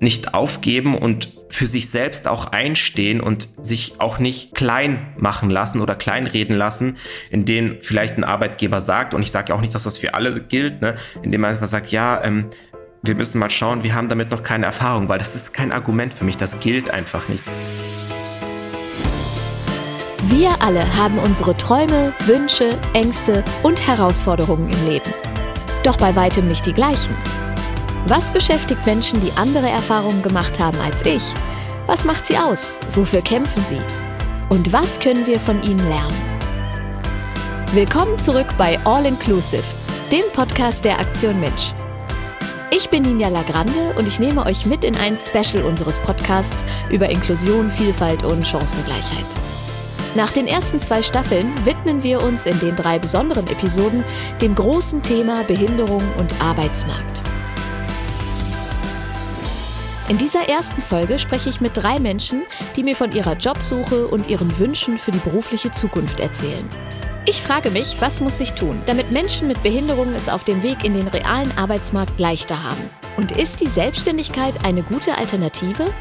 nicht aufgeben und für sich selbst auch einstehen und sich auch nicht klein machen lassen oder kleinreden lassen, in denen vielleicht ein Arbeitgeber sagt, und ich sage ja auch nicht, dass das für alle gilt, ne, indem man einfach sagt, ja, ähm, wir müssen mal schauen, wir haben damit noch keine Erfahrung, weil das ist kein Argument für mich, das gilt einfach nicht. Wir alle haben unsere Träume, Wünsche, Ängste und Herausforderungen im Leben. Doch bei weitem nicht die gleichen. Was beschäftigt Menschen, die andere Erfahrungen gemacht haben als ich? Was macht sie aus? Wofür kämpfen sie? Und was können wir von ihnen lernen? Willkommen zurück bei All Inclusive, dem Podcast der Aktion Mensch. Ich bin Ninja Lagrande und ich nehme euch mit in ein Special unseres Podcasts über Inklusion, Vielfalt und Chancengleichheit. Nach den ersten zwei Staffeln widmen wir uns in den drei besonderen Episoden dem großen Thema Behinderung und Arbeitsmarkt. In dieser ersten Folge spreche ich mit drei Menschen, die mir von ihrer Jobsuche und ihren Wünschen für die berufliche Zukunft erzählen. Ich frage mich, was muss sich tun, damit Menschen mit Behinderungen es auf dem Weg in den realen Arbeitsmarkt leichter haben? Und ist die Selbstständigkeit eine gute Alternative?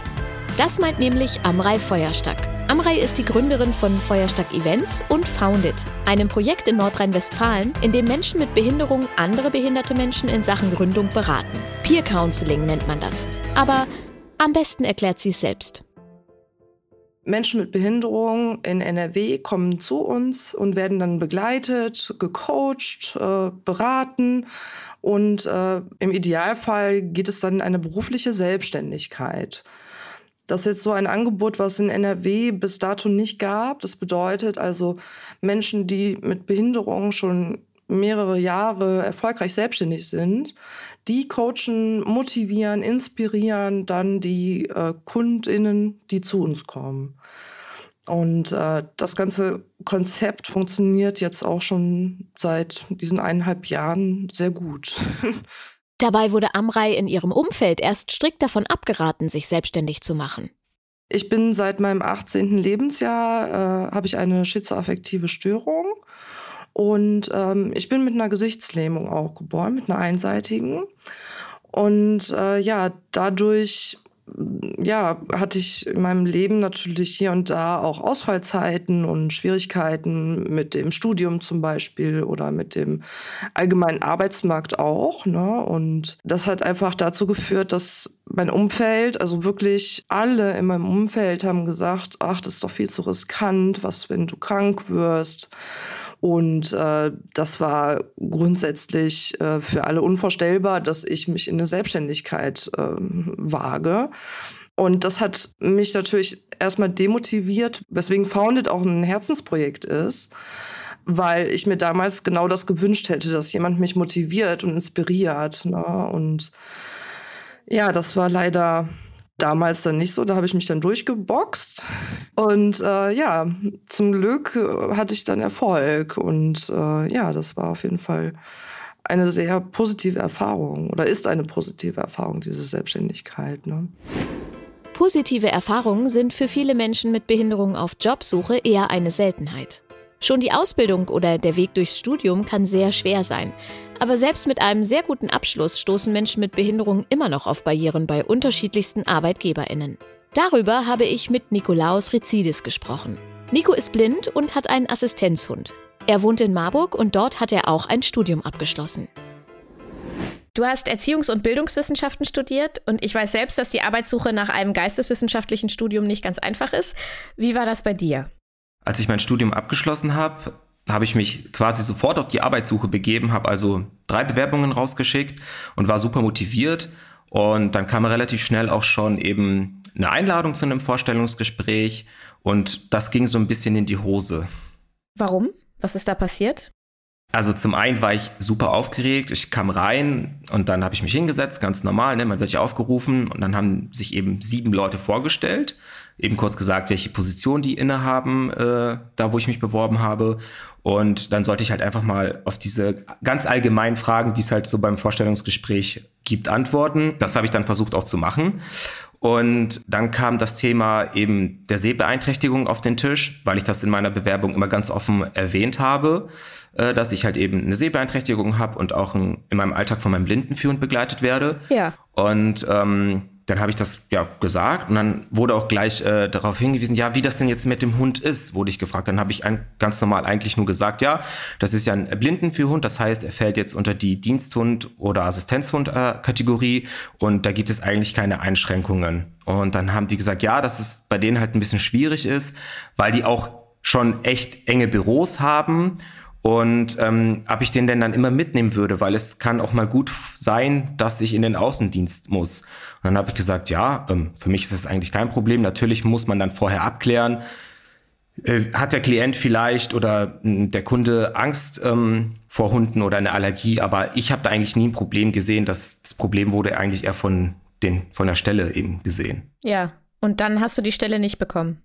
Das meint nämlich Amrei Feuerstack. Amrei ist die Gründerin von Feuerstack Events und Founded, einem Projekt in Nordrhein-Westfalen, in dem Menschen mit Behinderung andere behinderte Menschen in Sachen Gründung beraten. Peer Counseling nennt man das. Aber am besten erklärt sie es selbst. Menschen mit Behinderung in NRW kommen zu uns und werden dann begleitet, gecoacht, äh, beraten und äh, im Idealfall geht es dann in eine berufliche Selbstständigkeit. Das ist jetzt so ein Angebot, was in NRW bis dato nicht gab. Das bedeutet also Menschen, die mit Behinderung schon mehrere Jahre erfolgreich selbstständig sind, die coachen, motivieren, inspirieren dann die äh, Kundinnen, die zu uns kommen. Und äh, das ganze Konzept funktioniert jetzt auch schon seit diesen eineinhalb Jahren sehr gut. Dabei wurde Amrei in ihrem Umfeld erst strikt davon abgeraten, sich selbstständig zu machen. Ich bin seit meinem 18. Lebensjahr, äh, habe ich eine schizoaffektive Störung. Und ähm, ich bin mit einer Gesichtslähmung auch geboren, mit einer einseitigen. Und äh, ja, dadurch ja, hatte ich in meinem Leben natürlich hier und da auch Ausfallzeiten und Schwierigkeiten mit dem Studium zum Beispiel oder mit dem allgemeinen Arbeitsmarkt auch. Ne? Und das hat einfach dazu geführt, dass mein Umfeld, also wirklich alle in meinem Umfeld haben gesagt, ach, das ist doch viel zu riskant, was, wenn du krank wirst. Und äh, das war grundsätzlich äh, für alle unvorstellbar, dass ich mich in eine Selbstständigkeit äh, wage. Und das hat mich natürlich erstmal demotiviert, weswegen Founded auch ein Herzensprojekt ist, weil ich mir damals genau das gewünscht hätte, dass jemand mich motiviert und inspiriert. Ne? Und ja, das war leider damals dann nicht so. Da habe ich mich dann durchgeboxt. Und äh, ja, zum Glück äh, hatte ich dann Erfolg. Und äh, ja, das war auf jeden Fall eine sehr positive Erfahrung oder ist eine positive Erfahrung, diese Selbstständigkeit. Ne? Positive Erfahrungen sind für viele Menschen mit Behinderung auf Jobsuche eher eine Seltenheit. Schon die Ausbildung oder der Weg durchs Studium kann sehr schwer sein. Aber selbst mit einem sehr guten Abschluss stoßen Menschen mit Behinderung immer noch auf Barrieren bei unterschiedlichsten ArbeitgeberInnen. Darüber habe ich mit Nikolaus Rizidis gesprochen. Nico ist blind und hat einen Assistenzhund. Er wohnt in Marburg und dort hat er auch ein Studium abgeschlossen. Du hast Erziehungs- und Bildungswissenschaften studiert und ich weiß selbst, dass die Arbeitssuche nach einem geisteswissenschaftlichen Studium nicht ganz einfach ist. Wie war das bei dir? Als ich mein Studium abgeschlossen habe, habe ich mich quasi sofort auf die Arbeitssuche begeben, habe also drei Bewerbungen rausgeschickt und war super motiviert. Und dann kam relativ schnell auch schon eben eine Einladung zu einem Vorstellungsgespräch und das ging so ein bisschen in die Hose. Warum? Was ist da passiert? Also zum einen war ich super aufgeregt. Ich kam rein und dann habe ich mich hingesetzt, ganz normal. Ne? Man wird ja aufgerufen und dann haben sich eben sieben Leute vorgestellt. Eben kurz gesagt, welche Position die innehaben, äh, da wo ich mich beworben habe. Und dann sollte ich halt einfach mal auf diese ganz allgemeinen Fragen, die es halt so beim Vorstellungsgespräch gibt, antworten. Das habe ich dann versucht auch zu machen. Und dann kam das Thema eben der Sehbeeinträchtigung auf den Tisch, weil ich das in meiner Bewerbung immer ganz offen erwähnt habe. Äh, dass ich halt eben eine Sehbeeinträchtigung habe und auch in, in meinem Alltag von meinem Blindenführend begleitet werde. Ja. Und ähm, dann habe ich das ja gesagt und dann wurde auch gleich äh, darauf hingewiesen, ja, wie das denn jetzt mit dem Hund ist, wurde ich gefragt. Dann habe ich ein, ganz normal eigentlich nur gesagt, ja, das ist ja ein Blindenführhund, das heißt, er fällt jetzt unter die Diensthund- oder Assistenzhund-Kategorie und da gibt es eigentlich keine Einschränkungen. Und dann haben die gesagt, ja, dass es bei denen halt ein bisschen schwierig ist, weil die auch schon echt enge Büros haben und ähm, ob ich den denn dann immer mitnehmen würde, weil es kann auch mal gut sein, dass ich in den Außendienst muss. Und dann habe ich gesagt, ja, ähm, für mich ist das eigentlich kein Problem. Natürlich muss man dann vorher abklären, äh, hat der Klient vielleicht oder äh, der Kunde Angst ähm, vor Hunden oder eine Allergie, aber ich habe da eigentlich nie ein Problem gesehen. Das, das Problem wurde eigentlich eher von, den, von der Stelle eben gesehen. Ja, und dann hast du die Stelle nicht bekommen.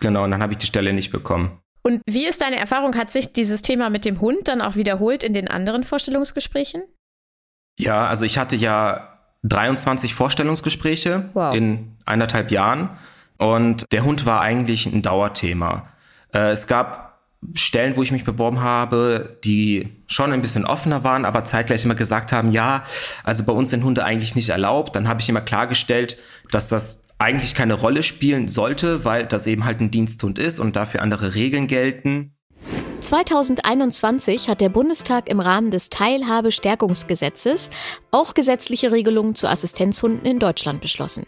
Genau, und dann habe ich die Stelle nicht bekommen. Und wie ist deine Erfahrung? Hat sich dieses Thema mit dem Hund dann auch wiederholt in den anderen Vorstellungsgesprächen? Ja, also ich hatte ja 23 Vorstellungsgespräche wow. in eineinhalb Jahren und der Hund war eigentlich ein Dauerthema. Äh, es gab Stellen, wo ich mich beworben habe, die schon ein bisschen offener waren, aber zeitgleich immer gesagt haben, ja, also bei uns sind Hunde eigentlich nicht erlaubt. Dann habe ich immer klargestellt, dass das eigentlich keine Rolle spielen sollte, weil das eben halt ein Diensthund ist und dafür andere Regeln gelten. 2021 hat der Bundestag im Rahmen des Teilhabestärkungsgesetzes auch gesetzliche Regelungen zu Assistenzhunden in Deutschland beschlossen.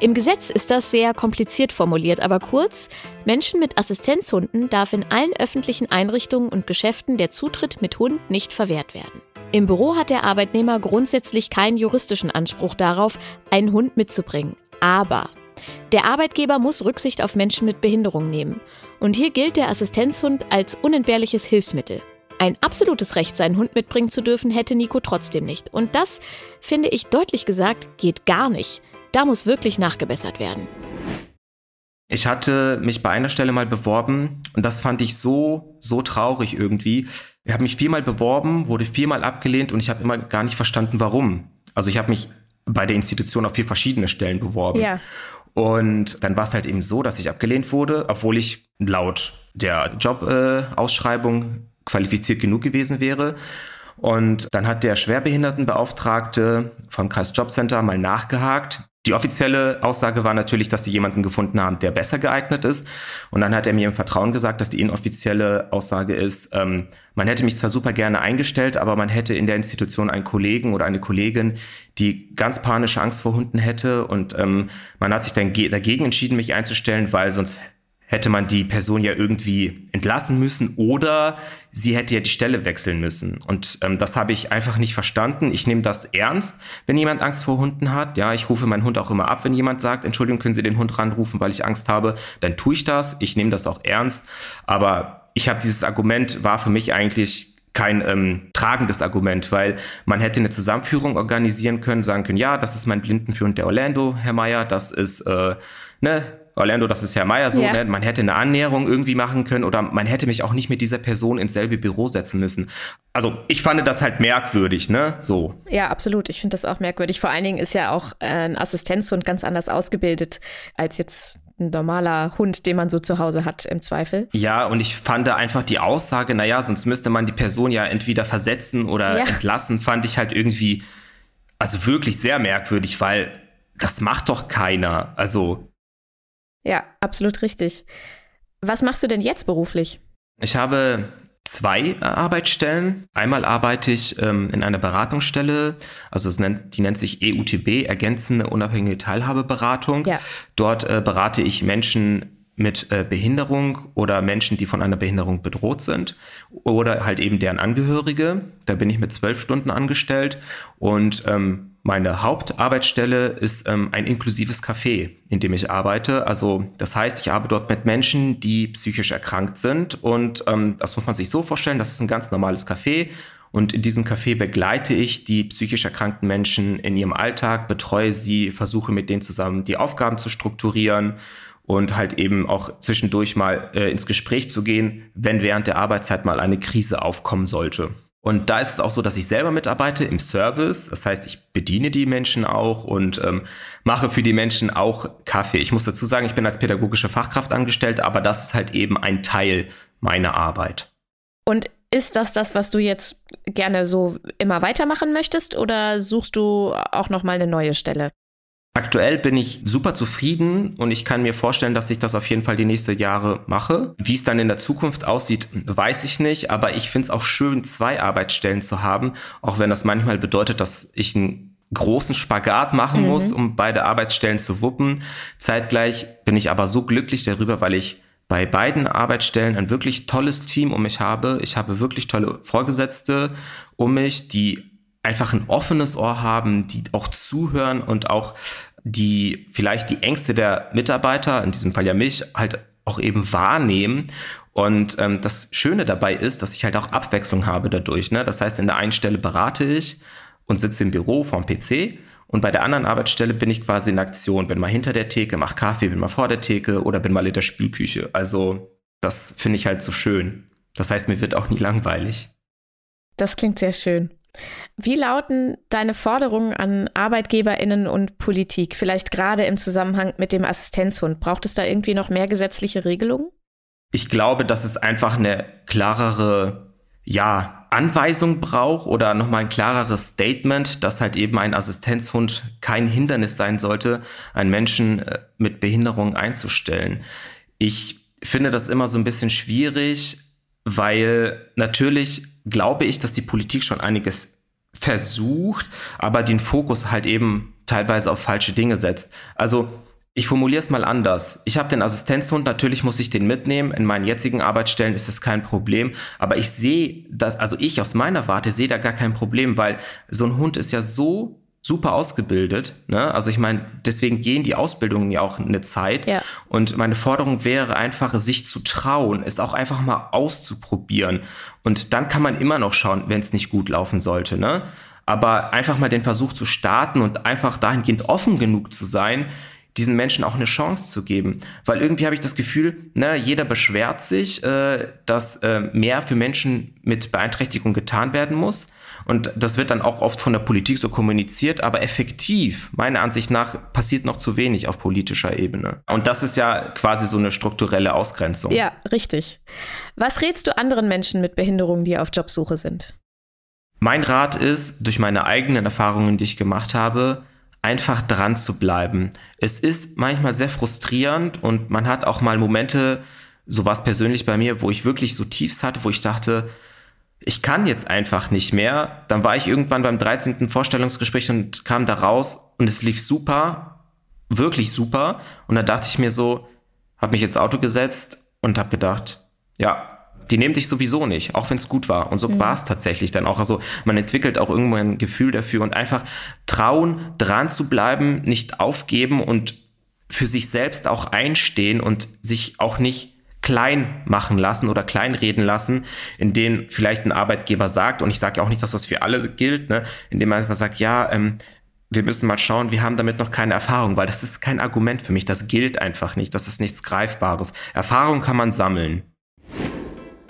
Im Gesetz ist das sehr kompliziert formuliert, aber kurz, Menschen mit Assistenzhunden darf in allen öffentlichen Einrichtungen und Geschäften der Zutritt mit Hund nicht verwehrt werden. Im Büro hat der Arbeitnehmer grundsätzlich keinen juristischen Anspruch darauf, einen Hund mitzubringen, aber der Arbeitgeber muss Rücksicht auf Menschen mit Behinderung nehmen. Und hier gilt der Assistenzhund als unentbehrliches Hilfsmittel. Ein absolutes Recht, seinen Hund mitbringen zu dürfen, hätte Nico trotzdem nicht. Und das, finde ich deutlich gesagt, geht gar nicht. Da muss wirklich nachgebessert werden. Ich hatte mich bei einer Stelle mal beworben und das fand ich so, so traurig irgendwie. Ich habe mich viermal beworben, wurde viermal abgelehnt und ich habe immer gar nicht verstanden, warum. Also ich habe mich bei der Institution auf vier verschiedene Stellen beworben. Ja. Und dann war es halt eben so, dass ich abgelehnt wurde, obwohl ich laut der Jobausschreibung äh, qualifiziert genug gewesen wäre. Und dann hat der Schwerbehindertenbeauftragte vom Kreisjobcenter mal nachgehakt die offizielle Aussage war natürlich, dass sie jemanden gefunden haben, der besser geeignet ist. Und dann hat er mir im Vertrauen gesagt, dass die inoffizielle Aussage ist, ähm, man hätte mich zwar super gerne eingestellt, aber man hätte in der Institution einen Kollegen oder eine Kollegin, die ganz panische Angst vor Hunden hätte. Und ähm, man hat sich dann dagegen entschieden, mich einzustellen, weil sonst hätte man die Person ja irgendwie entlassen müssen oder sie hätte ja die Stelle wechseln müssen. Und ähm, das habe ich einfach nicht verstanden. Ich nehme das ernst, wenn jemand Angst vor Hunden hat. Ja, ich rufe meinen Hund auch immer ab, wenn jemand sagt, Entschuldigung, können Sie den Hund ranrufen, weil ich Angst habe. Dann tue ich das. Ich nehme das auch ernst. Aber ich habe dieses Argument, war für mich eigentlich kein ähm, tragendes Argument, weil man hätte eine Zusammenführung organisieren können, sagen können, ja, das ist mein Blindenführend der Orlando, Herr Meier, das ist äh, ne, Orlando, das ist Herr Meier so, ja. ne? man hätte eine Annäherung irgendwie machen können oder man hätte mich auch nicht mit dieser Person ins selbe Büro setzen müssen. Also ich fand das halt merkwürdig, ne? So. Ja, absolut. Ich finde das auch merkwürdig. Vor allen Dingen ist ja auch äh, ein Assistenzhund ganz anders ausgebildet als jetzt ein normaler Hund, den man so zu Hause hat im Zweifel. Ja, und ich fand da einfach die Aussage, naja, sonst müsste man die Person ja entweder versetzen oder ja. entlassen, fand ich halt irgendwie, also wirklich sehr merkwürdig, weil das macht doch keiner. Also ja, absolut richtig. Was machst du denn jetzt beruflich? Ich habe zwei Arbeitsstellen. Einmal arbeite ich ähm, in einer Beratungsstelle, also nennt, die nennt sich EUTB, ergänzende unabhängige Teilhabeberatung. Ja. Dort äh, berate ich Menschen mit äh, Behinderung oder Menschen, die von einer Behinderung bedroht sind oder halt eben deren Angehörige. Da bin ich mit zwölf Stunden angestellt und ähm, meine Hauptarbeitsstelle ist ähm, ein inklusives Café, in dem ich arbeite. Also das heißt, ich arbeite dort mit Menschen, die psychisch erkrankt sind. Und ähm, das muss man sich so vorstellen, das ist ein ganz normales Café. Und in diesem Café begleite ich die psychisch erkrankten Menschen in ihrem Alltag, betreue sie, versuche mit denen zusammen die Aufgaben zu strukturieren und halt eben auch zwischendurch mal äh, ins Gespräch zu gehen, wenn während der Arbeitszeit mal eine Krise aufkommen sollte. Und da ist es auch so, dass ich selber mitarbeite im Service. Das heißt, ich bediene die Menschen auch und ähm, mache für die Menschen auch Kaffee. Ich muss dazu sagen, ich bin als pädagogische Fachkraft angestellt, aber das ist halt eben ein Teil meiner Arbeit. Und ist das das, was du jetzt gerne so immer weitermachen möchtest oder suchst du auch noch mal eine neue Stelle? Aktuell bin ich super zufrieden und ich kann mir vorstellen, dass ich das auf jeden Fall die nächsten Jahre mache. Wie es dann in der Zukunft aussieht, weiß ich nicht, aber ich finde es auch schön, zwei Arbeitsstellen zu haben, auch wenn das manchmal bedeutet, dass ich einen großen Spagat machen mhm. muss, um beide Arbeitsstellen zu wuppen. Zeitgleich bin ich aber so glücklich darüber, weil ich bei beiden Arbeitsstellen ein wirklich tolles Team um mich habe. Ich habe wirklich tolle Vorgesetzte um mich, die einfach ein offenes Ohr haben, die auch zuhören und auch die vielleicht die Ängste der Mitarbeiter, in diesem Fall ja mich, halt auch eben wahrnehmen. Und ähm, das Schöne dabei ist, dass ich halt auch Abwechslung habe dadurch. Ne? Das heißt, in der einen Stelle berate ich und sitze im Büro vorm PC und bei der anderen Arbeitsstelle bin ich quasi in Aktion, bin mal hinter der Theke, mach Kaffee, bin mal vor der Theke oder bin mal in der Spülküche. Also das finde ich halt so schön. Das heißt, mir wird auch nie langweilig. Das klingt sehr schön. Wie lauten deine Forderungen an Arbeitgeberinnen und Politik, vielleicht gerade im Zusammenhang mit dem Assistenzhund? Braucht es da irgendwie noch mehr gesetzliche Regelungen? Ich glaube, dass es einfach eine klarere, ja, Anweisung braucht oder nochmal ein klareres Statement, dass halt eben ein Assistenzhund kein Hindernis sein sollte, einen Menschen äh, mit Behinderung einzustellen. Ich finde das immer so ein bisschen schwierig, weil natürlich glaube ich, dass die Politik schon einiges versucht, aber den Fokus halt eben teilweise auf falsche Dinge setzt. Also ich formuliere es mal anders. Ich habe den Assistenzhund, natürlich muss ich den mitnehmen. In meinen jetzigen Arbeitsstellen ist das kein Problem. Aber ich sehe das, also ich aus meiner Warte sehe da gar kein Problem, weil so ein Hund ist ja so super ausgebildet. Ne? Also ich meine, deswegen gehen die Ausbildungen ja auch eine Zeit. Ja. Und meine Forderung wäre einfach, sich zu trauen, es auch einfach mal auszuprobieren. Und dann kann man immer noch schauen, wenn es nicht gut laufen sollte. Ne? Aber einfach mal den Versuch zu starten und einfach dahingehend offen genug zu sein, diesen Menschen auch eine Chance zu geben. Weil irgendwie habe ich das Gefühl, ne, jeder beschwert sich, äh, dass äh, mehr für Menschen mit Beeinträchtigung getan werden muss. Und das wird dann auch oft von der Politik so kommuniziert, aber effektiv, meiner Ansicht nach, passiert noch zu wenig auf politischer Ebene. Und das ist ja quasi so eine strukturelle Ausgrenzung. Ja, richtig. Was rätst du anderen Menschen mit Behinderungen, die auf Jobsuche sind? Mein Rat ist, durch meine eigenen Erfahrungen, die ich gemacht habe, einfach dran zu bleiben. Es ist manchmal sehr frustrierend und man hat auch mal Momente, so was persönlich bei mir, wo ich wirklich so Tiefs hatte, wo ich dachte, ich kann jetzt einfach nicht mehr. Dann war ich irgendwann beim 13. Vorstellungsgespräch und kam da raus und es lief super, wirklich super. Und da dachte ich mir so, habe mich ins Auto gesetzt und habe gedacht, ja, die nehmen dich sowieso nicht, auch wenn es gut war. Und so mhm. war es tatsächlich dann auch. Also man entwickelt auch irgendwo ein Gefühl dafür und einfach trauen, dran zu bleiben, nicht aufgeben und für sich selbst auch einstehen und sich auch nicht klein machen lassen oder kleinreden lassen, in denen vielleicht ein Arbeitgeber sagt, und ich sage ja auch nicht, dass das für alle gilt, ne, indem man einfach sagt, ja, ähm, wir müssen mal schauen, wir haben damit noch keine Erfahrung, weil das ist kein Argument für mich, das gilt einfach nicht, das ist nichts Greifbares. Erfahrung kann man sammeln.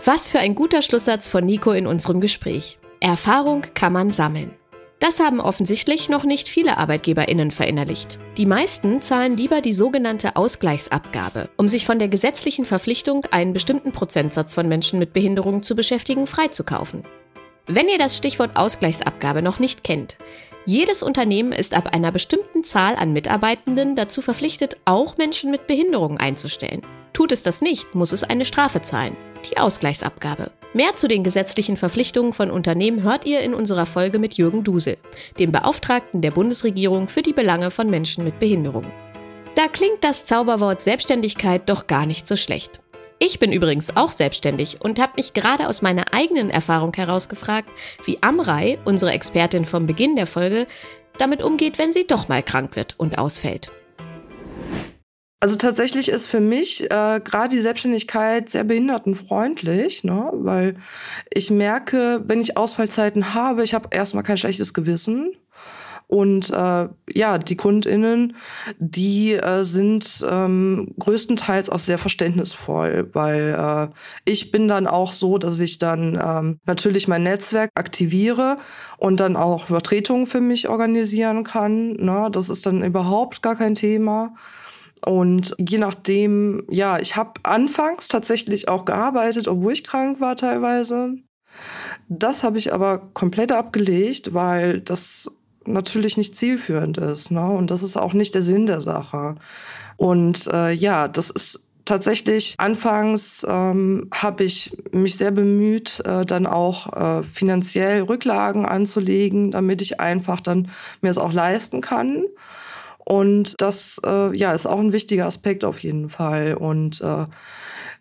Was für ein guter Schlusssatz von Nico in unserem Gespräch. Erfahrung kann man sammeln. Das haben offensichtlich noch nicht viele Arbeitgeberinnen verinnerlicht. Die meisten zahlen lieber die sogenannte Ausgleichsabgabe, um sich von der gesetzlichen Verpflichtung, einen bestimmten Prozentsatz von Menschen mit Behinderungen zu beschäftigen, freizukaufen. Wenn ihr das Stichwort Ausgleichsabgabe noch nicht kennt, jedes Unternehmen ist ab einer bestimmten Zahl an Mitarbeitenden dazu verpflichtet, auch Menschen mit Behinderungen einzustellen. Tut es das nicht, muss es eine Strafe zahlen, die Ausgleichsabgabe. Mehr zu den gesetzlichen Verpflichtungen von Unternehmen hört ihr in unserer Folge mit Jürgen Dusel, dem Beauftragten der Bundesregierung für die Belange von Menschen mit Behinderungen. Da klingt das Zauberwort Selbstständigkeit doch gar nicht so schlecht. Ich bin übrigens auch selbstständig und habe mich gerade aus meiner eigenen Erfahrung heraus gefragt, wie Amrei, unsere Expertin vom Beginn der Folge, damit umgeht, wenn sie doch mal krank wird und ausfällt. Also tatsächlich ist für mich äh, gerade die Selbstständigkeit sehr behindertenfreundlich, ne? weil ich merke, wenn ich Ausfallzeiten habe, ich habe erstmal kein schlechtes Gewissen. Und äh, ja, die KundInnen, die äh, sind ähm, größtenteils auch sehr verständnisvoll, weil äh, ich bin dann auch so, dass ich dann ähm, natürlich mein Netzwerk aktiviere und dann auch Vertretungen für mich organisieren kann. Ne? Das ist dann überhaupt gar kein Thema. Und je nachdem, ja, ich habe anfangs tatsächlich auch gearbeitet, obwohl ich krank war teilweise. Das habe ich aber komplett abgelegt, weil das natürlich nicht zielführend ist. Ne? Und das ist auch nicht der Sinn der Sache. Und äh, ja, das ist tatsächlich anfangs ähm, habe ich mich sehr bemüht, äh, dann auch äh, finanziell Rücklagen anzulegen, damit ich einfach dann mir es auch leisten kann. Und das äh, ja, ist auch ein wichtiger Aspekt auf jeden Fall. Und äh,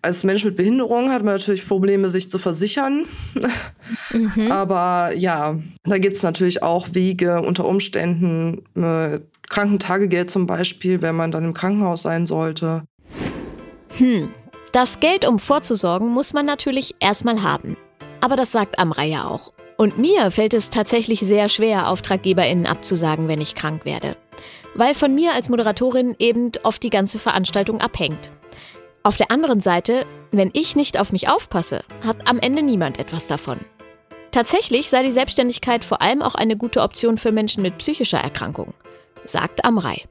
als Mensch mit Behinderung hat man natürlich Probleme, sich zu versichern. Mhm. Aber ja, da gibt es natürlich auch Wege unter Umständen, äh, Krankentagegeld zum Beispiel, wenn man dann im Krankenhaus sein sollte. Hm, das Geld, um vorzusorgen, muss man natürlich erstmal haben. Aber das sagt Amra ja auch. Und mir fällt es tatsächlich sehr schwer, AuftraggeberInnen abzusagen, wenn ich krank werde. Weil von mir als Moderatorin eben oft die ganze Veranstaltung abhängt. Auf der anderen Seite, wenn ich nicht auf mich aufpasse, hat am Ende niemand etwas davon. Tatsächlich sei die Selbstständigkeit vor allem auch eine gute Option für Menschen mit psychischer Erkrankung, sagt Amrei.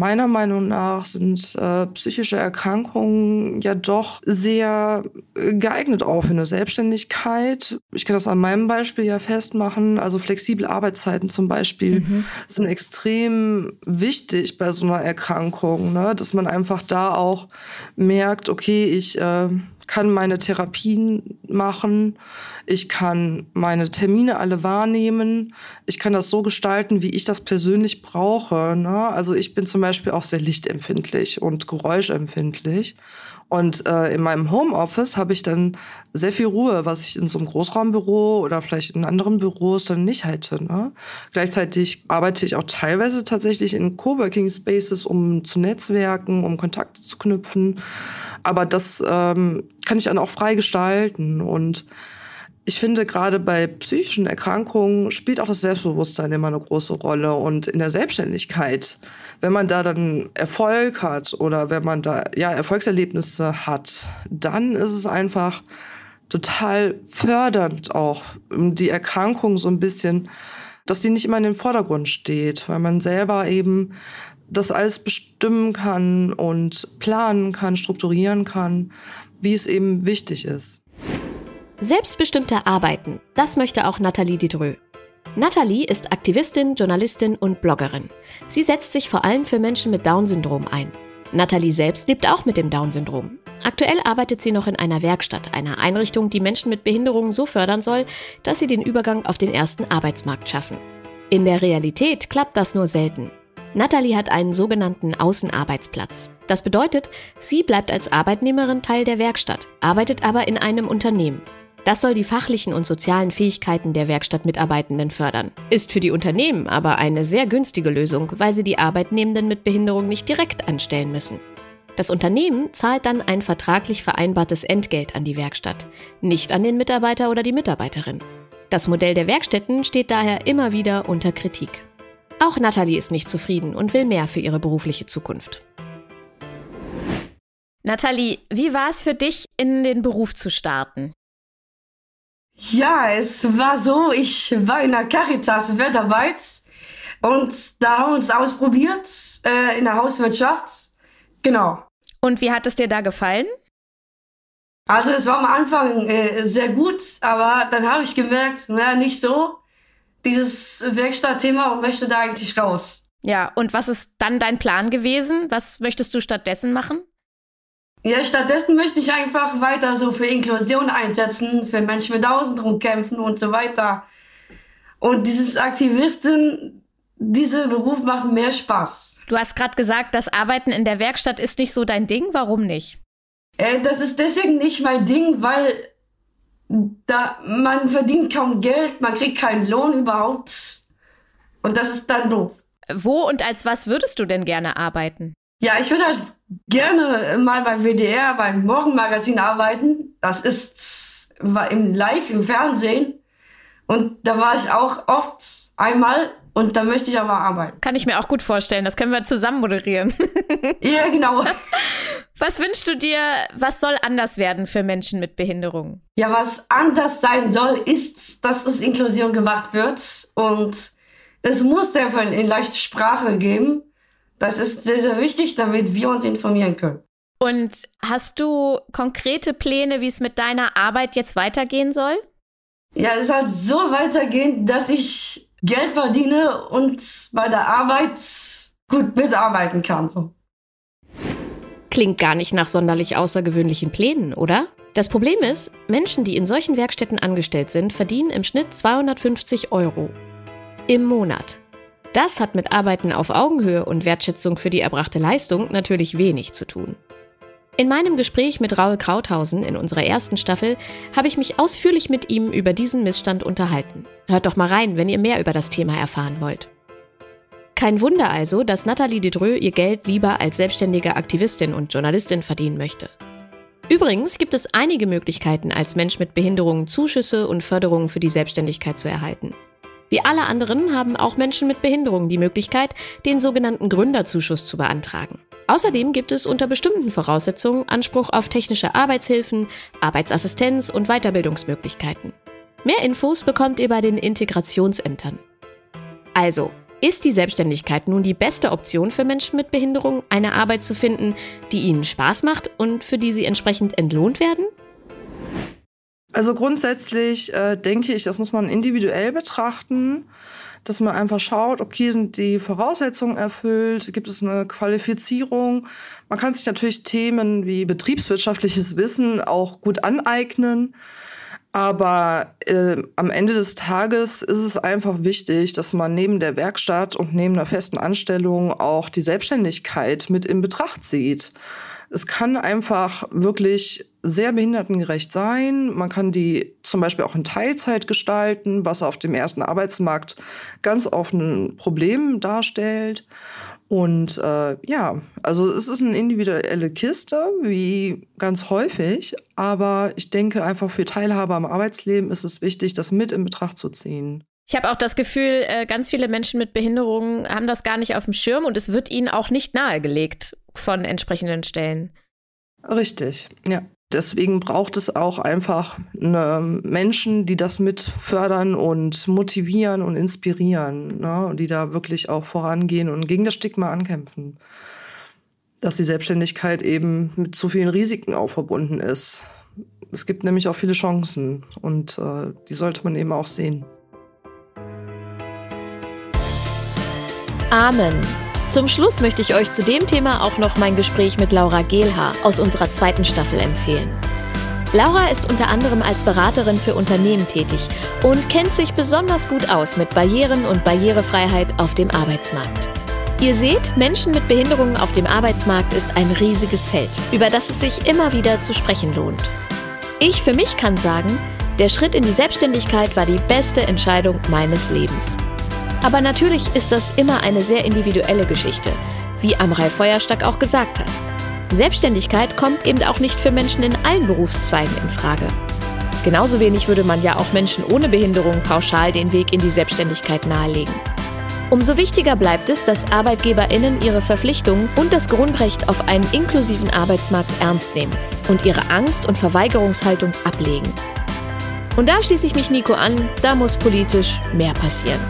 Meiner Meinung nach sind äh, psychische Erkrankungen ja doch sehr geeignet auch für eine Selbstständigkeit. Ich kann das an meinem Beispiel ja festmachen. Also flexible Arbeitszeiten zum Beispiel mhm. sind extrem wichtig bei so einer Erkrankung, ne? dass man einfach da auch merkt, okay, ich äh, kann meine Therapien machen, ich kann meine Termine alle wahrnehmen, ich kann das so gestalten, wie ich das persönlich brauche. Ne? Also ich bin zum Beispiel auch sehr lichtempfindlich und geräuschempfindlich. Und äh, in meinem Homeoffice habe ich dann sehr viel Ruhe, was ich in so einem Großraumbüro oder vielleicht in anderen Büros dann nicht hätte. Ne? Gleichzeitig arbeite ich auch teilweise tatsächlich in Coworking Spaces, um zu netzwerken, um Kontakte zu knüpfen. Aber das ähm, kann ich dann auch frei gestalten. Und ich finde, gerade bei psychischen Erkrankungen spielt auch das Selbstbewusstsein immer eine große Rolle. Und in der Selbstständigkeit, wenn man da dann Erfolg hat oder wenn man da ja Erfolgserlebnisse hat, dann ist es einfach total fördernd auch, die Erkrankung so ein bisschen, dass die nicht immer in den Vordergrund steht, weil man selber eben das alles bestimmen kann und planen kann, strukturieren kann, wie es eben wichtig ist. Selbstbestimmte Arbeiten, das möchte auch Nathalie Didreux. Nathalie ist Aktivistin, Journalistin und Bloggerin. Sie setzt sich vor allem für Menschen mit Down-Syndrom ein. Nathalie selbst lebt auch mit dem Down-Syndrom. Aktuell arbeitet sie noch in einer Werkstatt, einer Einrichtung, die Menschen mit Behinderungen so fördern soll, dass sie den Übergang auf den ersten Arbeitsmarkt schaffen. In der Realität klappt das nur selten. Nathalie hat einen sogenannten Außenarbeitsplatz. Das bedeutet, sie bleibt als Arbeitnehmerin Teil der Werkstatt, arbeitet aber in einem Unternehmen. Das soll die fachlichen und sozialen Fähigkeiten der Werkstattmitarbeitenden fördern. Ist für die Unternehmen aber eine sehr günstige Lösung, weil sie die Arbeitnehmenden mit Behinderung nicht direkt anstellen müssen. Das Unternehmen zahlt dann ein vertraglich vereinbartes Entgelt an die Werkstatt, nicht an den Mitarbeiter oder die Mitarbeiterin. Das Modell der Werkstätten steht daher immer wieder unter Kritik. Auch Nathalie ist nicht zufrieden und will mehr für ihre berufliche Zukunft. Nathalie, wie war es für dich, in den Beruf zu starten? Ja, es war so, ich war in der Caritas Wertarbeit und da haben wir uns ausprobiert äh, in der Hauswirtschaft. Genau. Und wie hat es dir da gefallen? Also es war am Anfang äh, sehr gut, aber dann habe ich gemerkt, na, nicht so. Dieses Werkstattthema und möchte da eigentlich raus. Ja, und was ist dann dein Plan gewesen? Was möchtest du stattdessen machen? Ja, stattdessen möchte ich einfach weiter so für Inklusion einsetzen, für Menschen mit Außenrum kämpfen und so weiter. Und dieses Aktivisten, dieser Beruf macht mehr Spaß. Du hast gerade gesagt, das Arbeiten in der Werkstatt ist nicht so dein Ding. Warum nicht? Äh, das ist deswegen nicht mein Ding, weil da man verdient kaum Geld, man kriegt keinen Lohn überhaupt. Und das ist dann doof. Wo und als was würdest du denn gerne arbeiten? Ja, ich würde halt gerne mal beim WDR, beim Morgenmagazin arbeiten. Das ist war im Live, im Fernsehen. Und da war ich auch oft einmal und da möchte ich aber arbeiten. Kann ich mir auch gut vorstellen. Das können wir zusammen moderieren. ja, genau. Was wünschst du dir, was soll anders werden für Menschen mit Behinderungen? Ja, was anders sein soll, ist, dass es Inklusion gemacht wird. Und es muss einfach in leichte Sprache geben das ist sehr, sehr wichtig, damit wir uns informieren können. Und hast du konkrete Pläne, wie es mit deiner Arbeit jetzt weitergehen soll? Ja, es soll so weitergehen, dass ich Geld verdiene und bei der Arbeit gut mitarbeiten kann. So. Klingt gar nicht nach sonderlich außergewöhnlichen Plänen, oder? Das Problem ist, Menschen, die in solchen Werkstätten angestellt sind, verdienen im Schnitt 250 Euro. Im Monat. Das hat mit Arbeiten auf Augenhöhe und Wertschätzung für die erbrachte Leistung natürlich wenig zu tun. In meinem Gespräch mit Raul Krauthausen in unserer ersten Staffel habe ich mich ausführlich mit ihm über diesen Missstand unterhalten. Hört doch mal rein, wenn ihr mehr über das Thema erfahren wollt. Kein Wunder also, dass Nathalie Dedreux ihr Geld lieber als selbstständige Aktivistin und Journalistin verdienen möchte. Übrigens gibt es einige Möglichkeiten, als Mensch mit Behinderungen Zuschüsse und Förderungen für die Selbstständigkeit zu erhalten. Wie alle anderen haben auch Menschen mit Behinderungen die Möglichkeit, den sogenannten Gründerzuschuss zu beantragen. Außerdem gibt es unter bestimmten Voraussetzungen Anspruch auf technische Arbeitshilfen, Arbeitsassistenz und Weiterbildungsmöglichkeiten. Mehr Infos bekommt ihr bei den Integrationsämtern. Also, ist die Selbstständigkeit nun die beste Option für Menschen mit Behinderung, eine Arbeit zu finden, die ihnen Spaß macht und für die sie entsprechend entlohnt werden? Also grundsätzlich äh, denke ich, das muss man individuell betrachten, dass man einfach schaut, okay, sind die Voraussetzungen erfüllt, gibt es eine Qualifizierung. Man kann sich natürlich Themen wie betriebswirtschaftliches Wissen auch gut aneignen. Aber äh, am Ende des Tages ist es einfach wichtig, dass man neben der Werkstatt und neben einer festen Anstellung auch die Selbstständigkeit mit in Betracht zieht. Es kann einfach wirklich sehr behindertengerecht sein. Man kann die zum Beispiel auch in Teilzeit gestalten, was auf dem ersten Arbeitsmarkt ganz oft ein Problem darstellt. Und äh, ja, also es ist eine individuelle Kiste, wie ganz häufig, aber ich denke einfach für Teilhabe am Arbeitsleben ist es wichtig, das mit in Betracht zu ziehen. Ich habe auch das Gefühl, äh, ganz viele Menschen mit Behinderungen haben das gar nicht auf dem Schirm und es wird ihnen auch nicht nahegelegt von entsprechenden Stellen. Richtig, ja. Deswegen braucht es auch einfach Menschen, die das mit fördern und motivieren und inspirieren, ne? und die da wirklich auch vorangehen und gegen das Stigma ankämpfen. Dass die Selbstständigkeit eben mit so vielen Risiken auch verbunden ist. Es gibt nämlich auch viele Chancen und äh, die sollte man eben auch sehen. Amen. Zum Schluss möchte ich euch zu dem Thema auch noch mein Gespräch mit Laura Gehlhaar aus unserer zweiten Staffel empfehlen. Laura ist unter anderem als Beraterin für Unternehmen tätig und kennt sich besonders gut aus mit Barrieren und Barrierefreiheit auf dem Arbeitsmarkt. Ihr seht, Menschen mit Behinderungen auf dem Arbeitsmarkt ist ein riesiges Feld, über das es sich immer wieder zu sprechen lohnt. Ich für mich kann sagen, der Schritt in die Selbstständigkeit war die beste Entscheidung meines Lebens. Aber natürlich ist das immer eine sehr individuelle Geschichte, wie Amrei Feuerstack auch gesagt hat. Selbstständigkeit kommt eben auch nicht für Menschen in allen Berufszweigen in Frage. Genauso wenig würde man ja auch Menschen ohne Behinderung pauschal den Weg in die Selbstständigkeit nahelegen. Umso wichtiger bleibt es, dass ArbeitgeberInnen ihre Verpflichtungen und das Grundrecht auf einen inklusiven Arbeitsmarkt ernst nehmen und ihre Angst- und Verweigerungshaltung ablegen. Und da schließe ich mich Nico an, da muss politisch mehr passieren.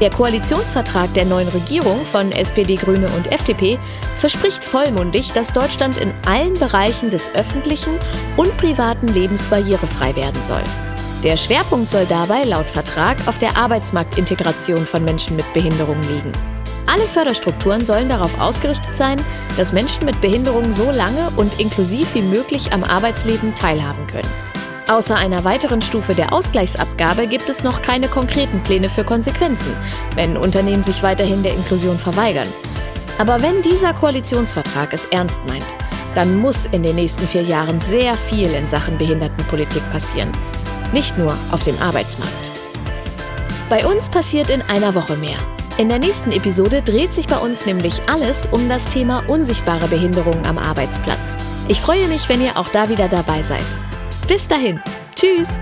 Der Koalitionsvertrag der neuen Regierung von SPD, Grüne und FDP verspricht vollmundig, dass Deutschland in allen Bereichen des öffentlichen und privaten Lebens barrierefrei werden soll. Der Schwerpunkt soll dabei laut Vertrag auf der Arbeitsmarktintegration von Menschen mit Behinderung liegen. Alle Förderstrukturen sollen darauf ausgerichtet sein, dass Menschen mit Behinderung so lange und inklusiv wie möglich am Arbeitsleben teilhaben können. Außer einer weiteren Stufe der Ausgleichsabgabe gibt es noch keine konkreten Pläne für Konsequenzen, wenn Unternehmen sich weiterhin der Inklusion verweigern. Aber wenn dieser Koalitionsvertrag es ernst meint, dann muss in den nächsten vier Jahren sehr viel in Sachen Behindertenpolitik passieren. Nicht nur auf dem Arbeitsmarkt. Bei uns passiert in einer Woche mehr. In der nächsten Episode dreht sich bei uns nämlich alles um das Thema unsichtbare Behinderungen am Arbeitsplatz. Ich freue mich, wenn ihr auch da wieder dabei seid. Bis dahin. Tschüss.